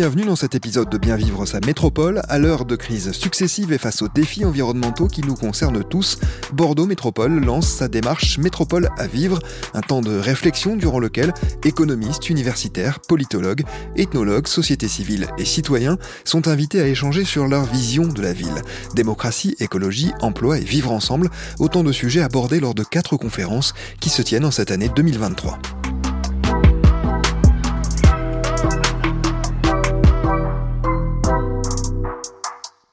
Bienvenue dans cet épisode de Bien vivre sa métropole. À l'heure de crises successives et face aux défis environnementaux qui nous concernent tous, Bordeaux Métropole lance sa démarche Métropole à vivre, un temps de réflexion durant lequel économistes, universitaires, politologues, ethnologues, sociétés civiles et citoyens sont invités à échanger sur leur vision de la ville. Démocratie, écologie, emploi et vivre ensemble, autant de sujets abordés lors de quatre conférences qui se tiennent en cette année 2023.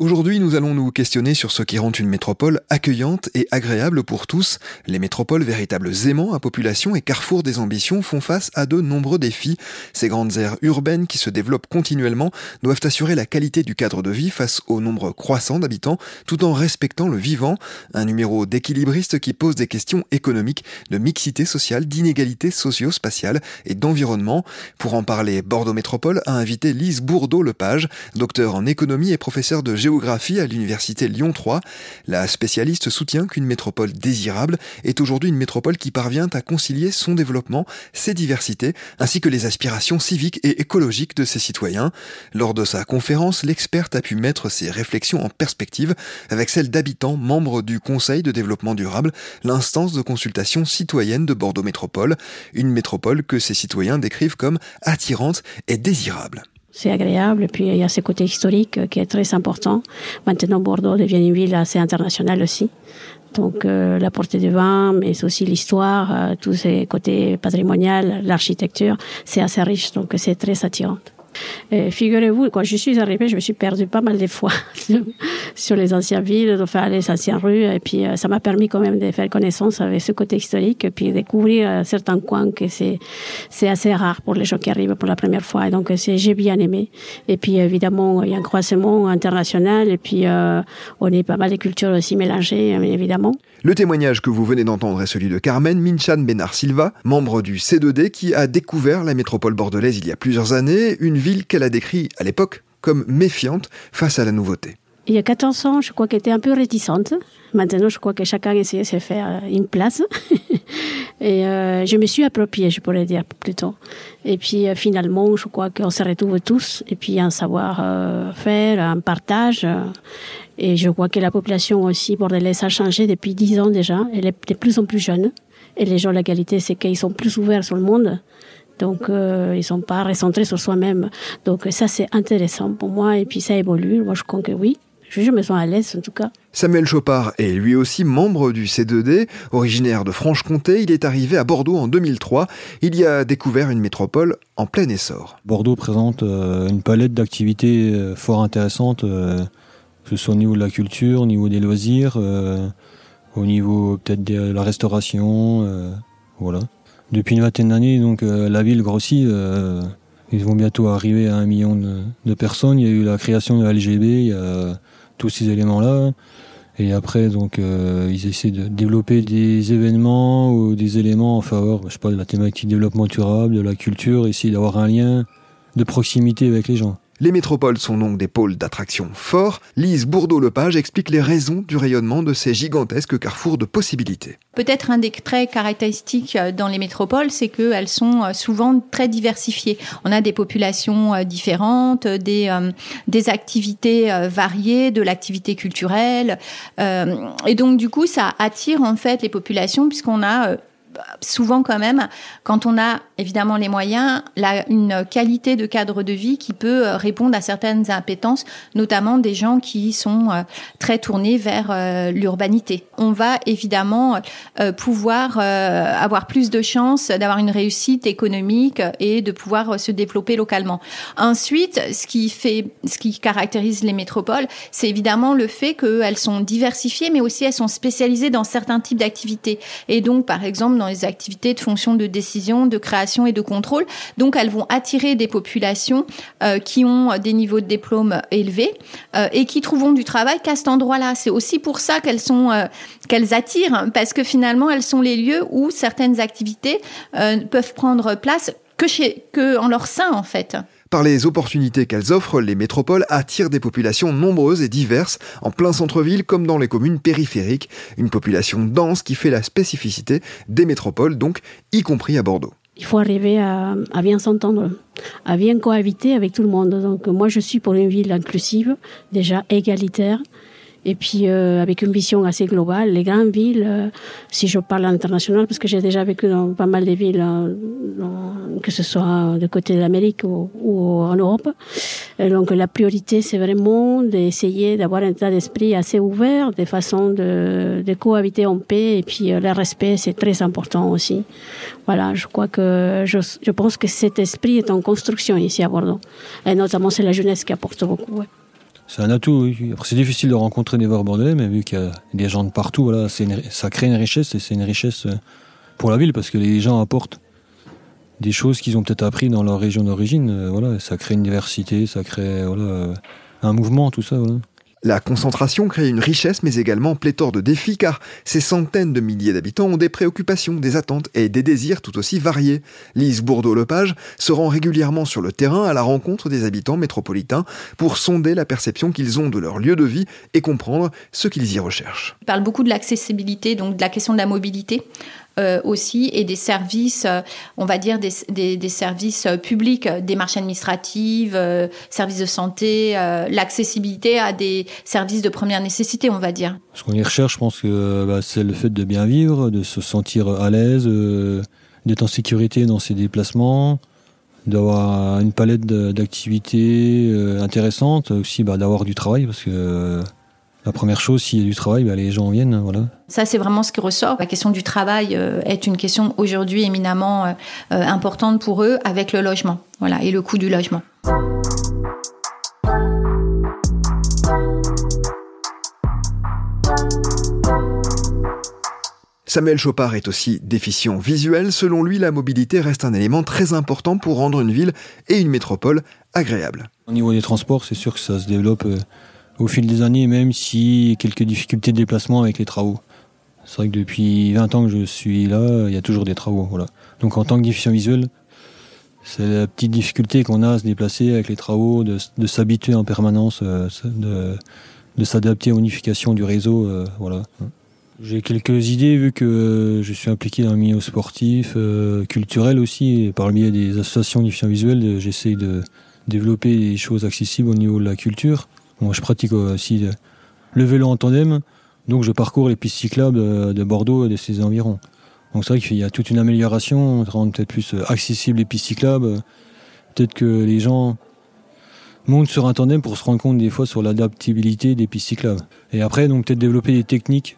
Aujourd'hui, nous allons nous questionner sur ce qui rend une métropole accueillante et agréable pour tous. Les métropoles, véritables aimants à population et carrefour des ambitions, font face à de nombreux défis. Ces grandes aires urbaines qui se développent continuellement doivent assurer la qualité du cadre de vie face au nombre croissant d'habitants, tout en respectant le vivant. Un numéro d'équilibriste qui pose des questions économiques, de mixité sociale, d'inégalité socio-spatiale et d'environnement. Pour en parler, Bordeaux Métropole a invité Lise Bourdeau-Lepage, docteur en économie et professeur de géographie à l'université Lyon 3. La spécialiste soutient qu'une métropole désirable est aujourd'hui une métropole qui parvient à concilier son développement, ses diversités, ainsi que les aspirations civiques et écologiques de ses citoyens. Lors de sa conférence, l'experte a pu mettre ses réflexions en perspective avec celles d'habitants membres du Conseil de développement durable, l'instance de consultation citoyenne de Bordeaux Métropole, une métropole que ses citoyens décrivent comme attirante et désirable c'est agréable. Puis il y a ce côté historique qui est très important. Maintenant, Bordeaux devient une ville assez internationale aussi. Donc euh, la portée du vin, mais aussi l'histoire, euh, tous ces côtés patrimonial, l'architecture, c'est assez riche. Donc c'est très attirant. Figurez-vous, quand je suis arrivée, je me suis perdue pas mal de fois sur les anciennes villes, faire les anciennes rues, et puis euh, ça m'a permis quand même de faire connaissance avec ce côté historique, et puis découvrir euh, certains coins que c'est c'est assez rare pour les gens qui arrivent pour la première fois. Et donc j'ai bien aimé. Et puis évidemment, il y a un croisement international, et puis euh, on est pas mal de cultures aussi mélangées, évidemment. Le témoignage que vous venez d'entendre est celui de Carmen Minchan Benar Silva, membre du C2D qui a découvert la métropole bordelaise il y a plusieurs années, une ville qu'elle a décrit à l'époque comme méfiante face à la nouveauté. Il y a 14 ans, je crois qu'elle était un peu réticente. Maintenant, je crois que chacun essaie de se faire une place. et euh, je me suis appropriée, je pourrais dire plutôt. Et puis euh, finalement, je crois qu'on se retrouve tous. Et puis un savoir-faire, euh, un partage. Et je vois que la population aussi bordelaise a changé depuis dix ans déjà. Elle est de plus en plus jeune. Et les gens, la qualité, c'est qu'ils sont plus ouverts sur le monde. Donc, euh, ils sont pas recentrés sur soi-même. Donc, ça, c'est intéressant pour moi. Et puis, ça évolue. Moi, je crois que oui. Je me sens à l'aise, en tout cas. Samuel Chopard est lui aussi membre du C2D. Originaire de Franche-Comté, il est arrivé à Bordeaux en 2003. Il y a découvert une métropole en plein essor. Bordeaux présente euh, une palette d'activités euh, fort intéressantes que ce soit au niveau de la culture, au niveau des loisirs, euh, au niveau peut-être de la restauration, euh, voilà. Depuis une vingtaine d'années, donc euh, la ville grossit. ils vont bientôt arriver à un million de, personnes. Il y a eu la création de LGB, il y a tous ces éléments-là. Et après, donc, ils essaient de développer des événements ou des éléments en faveur, je sais pas, de la thématique développement durable, de la culture, essayer d'avoir un lien de proximité avec les gens. Les métropoles sont donc des pôles d'attraction forts. Lise Bourdeau-Lepage explique les raisons du rayonnement de ces gigantesques carrefours de possibilités. Peut-être un des traits caractéristiques euh, dans les métropoles, c'est qu'elles sont euh, souvent très diversifiées. On a des populations euh, différentes, des, des activités variées, de l'activité culturelle. et donc, du coup, ça attire en fait les populations puisqu'on a souvent quand même, quand on a évidemment les moyens, une qualité de cadre de vie qui peut euh, répondre à certaines impétences, notamment des gens qui sont euh, très tournés vers euh, l'urbanité. On va évidemment pouvoir avoir plus de chances d'avoir une réussite économique et de pouvoir se développer localement. Ensuite, ce qui fait, ce qui caractérise les métropoles, c'est évidemment le fait qu'elles sont diversifiées, mais aussi elles sont spécialisées dans certains types d'activités. Et donc, par exemple, dans les activités de fonction de décision, de création et de contrôle. Donc, elles vont attirer des populations euh, qui ont des niveaux de diplôme élevés euh, et qui trouveront du travail qu'à cet endroit-là. C'est aussi pour ça qu'elles sont euh, qu'elles attirent parce que finalement, elles sont les lieux où certaines activités peuvent prendre place que chez que en leur sein en fait. Par les opportunités qu'elles offrent, les métropoles attirent des populations nombreuses et diverses, en plein centre-ville comme dans les communes périphériques, une population dense qui fait la spécificité des métropoles, donc y compris à Bordeaux. il faut arriver à, à bien s'entendre, à bien cohabiter avec tout le monde. Donc moi, je suis pour une ville inclusive, déjà égalitaire, et puis euh, avec une vision assez globale, les grandes villes, euh, si je parle international, parce que j'ai déjà vécu dans pas mal de villes, euh, que ce soit de côté de l'Amérique ou, en Europe. Donc la priorité, c'est vraiment d'essayer d'avoir un état d'esprit assez ouvert, de façon de, cohabiter en paix. Et puis le respect, c'est très important aussi. Voilà, je crois que je, pense que cet esprit est en construction ici à Bordeaux. Et notamment, c'est la jeunesse qui apporte beaucoup. C'est un atout. C'est difficile de rencontrer des joueurs bordelais, mais vu qu'il y a des gens de partout, ça crée une richesse et c'est une richesse euh, pour la ville parce que les gens apportent des choses qu'ils ont peut-être appris dans leur région d'origine. Euh, voilà, ça crée une diversité, ça crée voilà, un mouvement, tout ça. Voilà. La concentration crée une richesse mais également pléthore de défis car ces centaines de milliers d'habitants ont des préoccupations, des attentes et des désirs tout aussi variés. Lise Bourdeau-Lepage se rend régulièrement sur le terrain à la rencontre des habitants métropolitains pour sonder la perception qu'ils ont de leur lieu de vie et comprendre ce qu'ils y recherchent. Il parle beaucoup de l'accessibilité, donc de la question de la mobilité euh, aussi et des services, euh, on va dire des, des, des services euh, publics, démarches administratives, euh, services de santé, l'accessibilité à des services de première nécessité, on va dire. Ce qu'on y recherche, je pense que bah, c'est le fait de bien vivre, de se sentir à l'aise, d'être en sécurité dans ses déplacements, d'avoir une palette d'activités intéressantes, aussi bah, d'avoir du travail parce que la première chose, s'il y a du travail, bah, les gens viennent. Voilà. Ça, c'est vraiment ce qui ressort. La question du travail euh, est une question aujourd'hui éminemment euh, euh, importante pour eux avec le logement voilà, et le coût du logement. Samuel Chopard est aussi déficient visuel. Selon lui, la mobilité reste un élément très important pour rendre une ville et une métropole agréables. Au niveau des transports, c'est sûr que ça se développe au fil des années, même si quelques difficultés de déplacement avec les travaux. C'est vrai que depuis 20 ans que je suis là, il y a toujours des travaux. Voilà. Donc en tant que déficient visuel, c'est la petite difficulté qu'on a à se déplacer avec les travaux, de, s'habituer en permanence, euh, de, s'adapter à l'unification du réseau. Euh, voilà. J'ai quelques idées vu que je suis impliqué dans le milieu sportif, euh, culturel aussi, par le biais des associations déficients visuels, j'essaie de développer des choses accessibles au niveau de la culture. Je pratique aussi le vélo en tandem, donc je parcours les pistes cyclables de Bordeaux et de ses environs. Donc c'est vrai qu'il y a toute une amélioration, on rend peut-être plus accessible les pistes cyclables. Peut-être que les gens montent sur un tandem pour se rendre compte des fois sur l'adaptabilité des pistes cyclables. Et après, donc peut-être développer des techniques,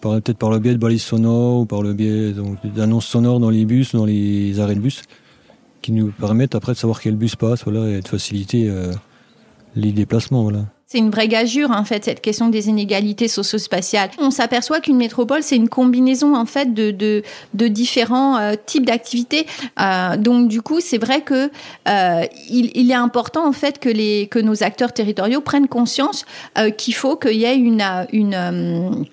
peut-être par le biais de balises sonores ou par le biais d'annonces sonores dans les bus, dans les arrêts de bus, qui nous permettent après de savoir quel bus passe voilà, et de faciliter euh, les déplacements. Voilà. C'est une vraie gageure, en fait, cette question des inégalités socio-spatiales. On s'aperçoit qu'une métropole, c'est une combinaison, en fait, de, de, différents euh, types d'activités. Euh, donc, du coup, c'est vrai que euh, il, est important, en fait, que, les, que nos acteurs territoriaux prennent conscience qu'il faut qu'il y ait une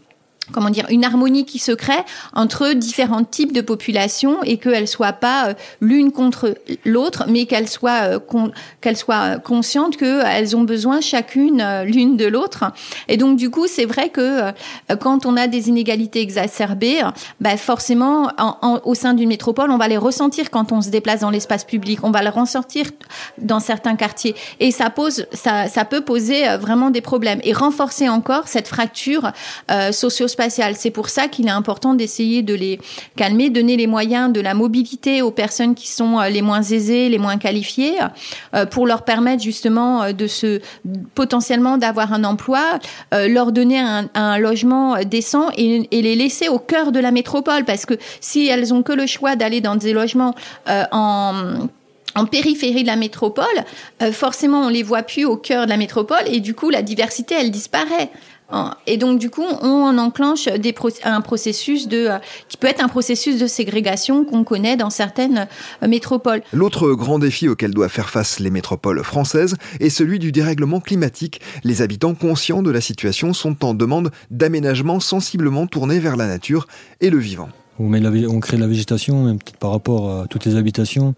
comment dire une harmonie qui se crée entre différents types de populations et qu'elles soient pas euh, l'une contre l'autre mais qu'elles soient euh, soient conscientes qu'elles ont besoin chacune euh, l'une de l'autre. Et donc du coup c'est vrai que quand on a des inégalités exacerbées bah forcément en, en, au sein d'une métropole on va les ressentir quand on se déplace dans l'espace public. On va les ressortir dans certains quartiers. Et ça pose ça, ça peut poser vraiment des problèmes et renforcer encore cette fracture euh, socio c'est pour ça qu'il est important d'essayer de les calmer, donner les moyens de la mobilité aux personnes qui sont euh, les moins aisées, les moins qualifiées, euh, pour leur permettre justement euh, de se potentiellement d'avoir un emploi, leur donner un, logement décent et, les laisser au cœur de la métropole, parce que si elles ont que le choix d'aller dans des logements en périphérie de la métropole, forcément on les voit plus au cœur de la métropole et du coup la diversité elle disparaît. Et donc du coup, on enclenche des pro un processus de euh, qui peut être un processus de ségrégation qu'on connaît dans certaines euh, métropoles. L'autre grand défi auquel doivent faire face les métropoles françaises est celui du dérèglement climatique. Les habitants conscients de la situation sont en demande d'aménagements sensiblement tournés vers la nature et le vivant. On, met la, on crée de la végétation, peut-être par rapport à toutes les habitations,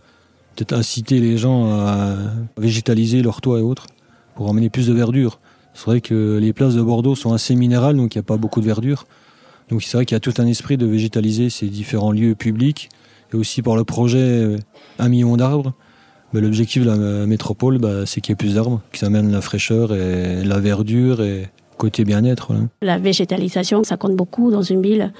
peut-être inciter les gens à végétaliser leurs toits et autres pour emmener plus de verdure. C'est vrai que les places de Bordeaux sont assez minérales, donc il n'y a pas beaucoup de verdure. Donc c'est vrai qu'il y a tout un esprit de végétaliser ces différents lieux publics et aussi par le projet Un million d'arbres. L'objectif de la métropole, bah, c'est qu'il y ait plus d'arbres, qui amènent la fraîcheur et la verdure et côté bien-être. La végétalisation, ça compte beaucoup dans une ville.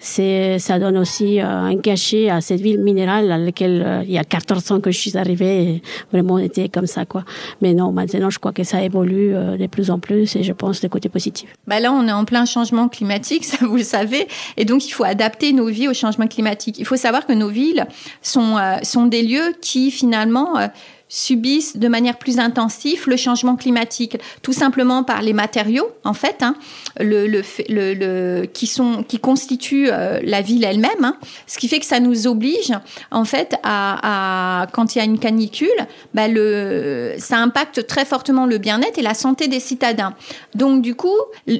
C'est, ça donne aussi euh, un cachet à cette ville minérale à laquelle euh, il y a 14 ans que je suis arrivée, et vraiment était comme ça quoi. Mais non, maintenant je crois que ça évolue euh, de plus en plus et je pense le côté positif. Bah là, on est en plein changement climatique, ça vous le savez, et donc il faut adapter nos vies au changement climatique. Il faut savoir que nos villes sont sont des lieux qui finalement subissent de manière plus intensive le changement climatique, tout simplement par les matériaux, en fait, hein, le, le, le, qui sont qui constituent euh, la ville elle-même, hein, ce qui fait que ça nous oblige, en fait, à, à quand il y a une canicule, bah le, ça impacte très fortement le bien-être et la santé des citadins. Donc, du coup,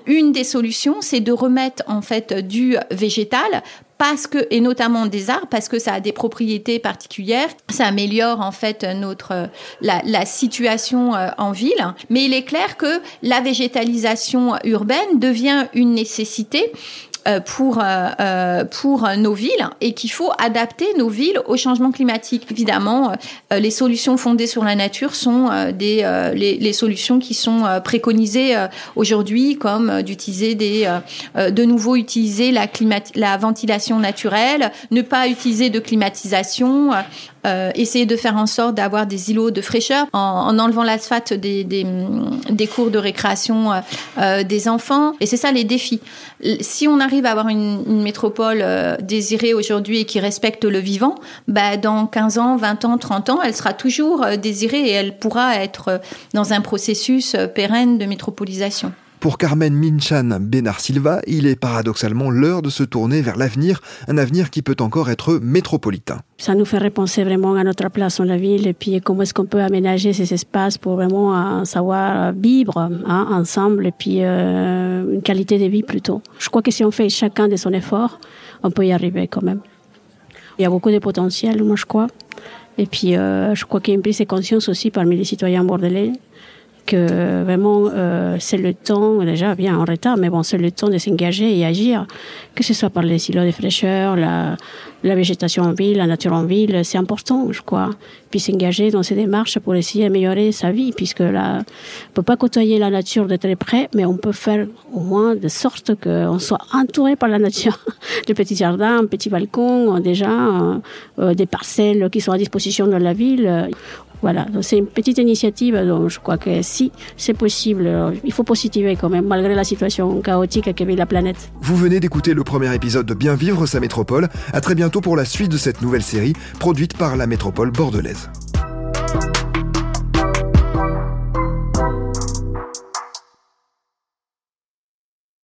une des solutions, c'est de remettre en fait du végétal parce que et notamment des arbres parce que ça a des propriétés particulières, ça améliore en fait notre la, la situation euh, en ville. Mais il est clair que la végétalisation urbaine devient une nécessité euh, pour, euh, euh, pour nos villes et qu'il faut adapter nos villes au changement climatique. Évidemment, les solutions fondées sur la nature sont des, les, solutions qui sont préconisées aujourd'hui, comme d'utiliser des, de nouveau utiliser la, la ventilation naturelle, ne pas utiliser de climatisation, euh, essayer de faire en sorte d'avoir des îlots de fraîcheur en, en enlevant l'asphalte des, des, cours de récréation euh, euh, des enfants. Et c'est ça les défis. Si on arrive à avoir une, métropole désirée aujourd'hui et qui respecte le vivant, bah, dans 15 ans, 20 ans, 30 ans, elle sera toujours désirée et elle pourra être dans un processus pérenne de métropolisation. Pour Carmen Minchan Benar Silva, il est paradoxalement l'heure de se tourner vers l'avenir, un avenir qui peut encore être métropolitain. Ça nous fait repenser vraiment à notre place dans la ville et puis comment est-ce qu'on peut aménager ces espaces pour vraiment euh, savoir vivre hein, ensemble et puis euh, une qualité de vie plutôt. Je crois que si on fait chacun de son effort, on peut y arriver quand même. Il y a beaucoup de potentiel, moi je crois. Et puis euh, je crois qu'il y a une prise de conscience aussi parmi les citoyens bordelais que vraiment euh, c'est le temps, déjà bien en retard, mais bon, c'est le temps de s'engager et agir, que ce soit par les îlots de fraîcheur, la, végétation en ville, la nature en ville, c'est important, je crois. Puis s'engager dans ces démarches pour essayer d'améliorer sa vie, puisque là, on peut pas côtoyer la nature de très près, mais on peut faire au moins de sorte qu'on soit entouré par la nature. des petits jardins, un petit balcon, déjà, euh, euh, des parcelles qui sont à disposition dans la ville. Voilà, c'est une petite initiative, donc je crois que si c'est possible, il faut positiver quand même, malgré la situation chaotique que vit la planète. Vous venez d'écouter le premier épisode de Bien vivre sa métropole. À très bientôt pour la suite de cette nouvelle série produite par la métropole bordelaise.